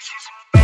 bitches.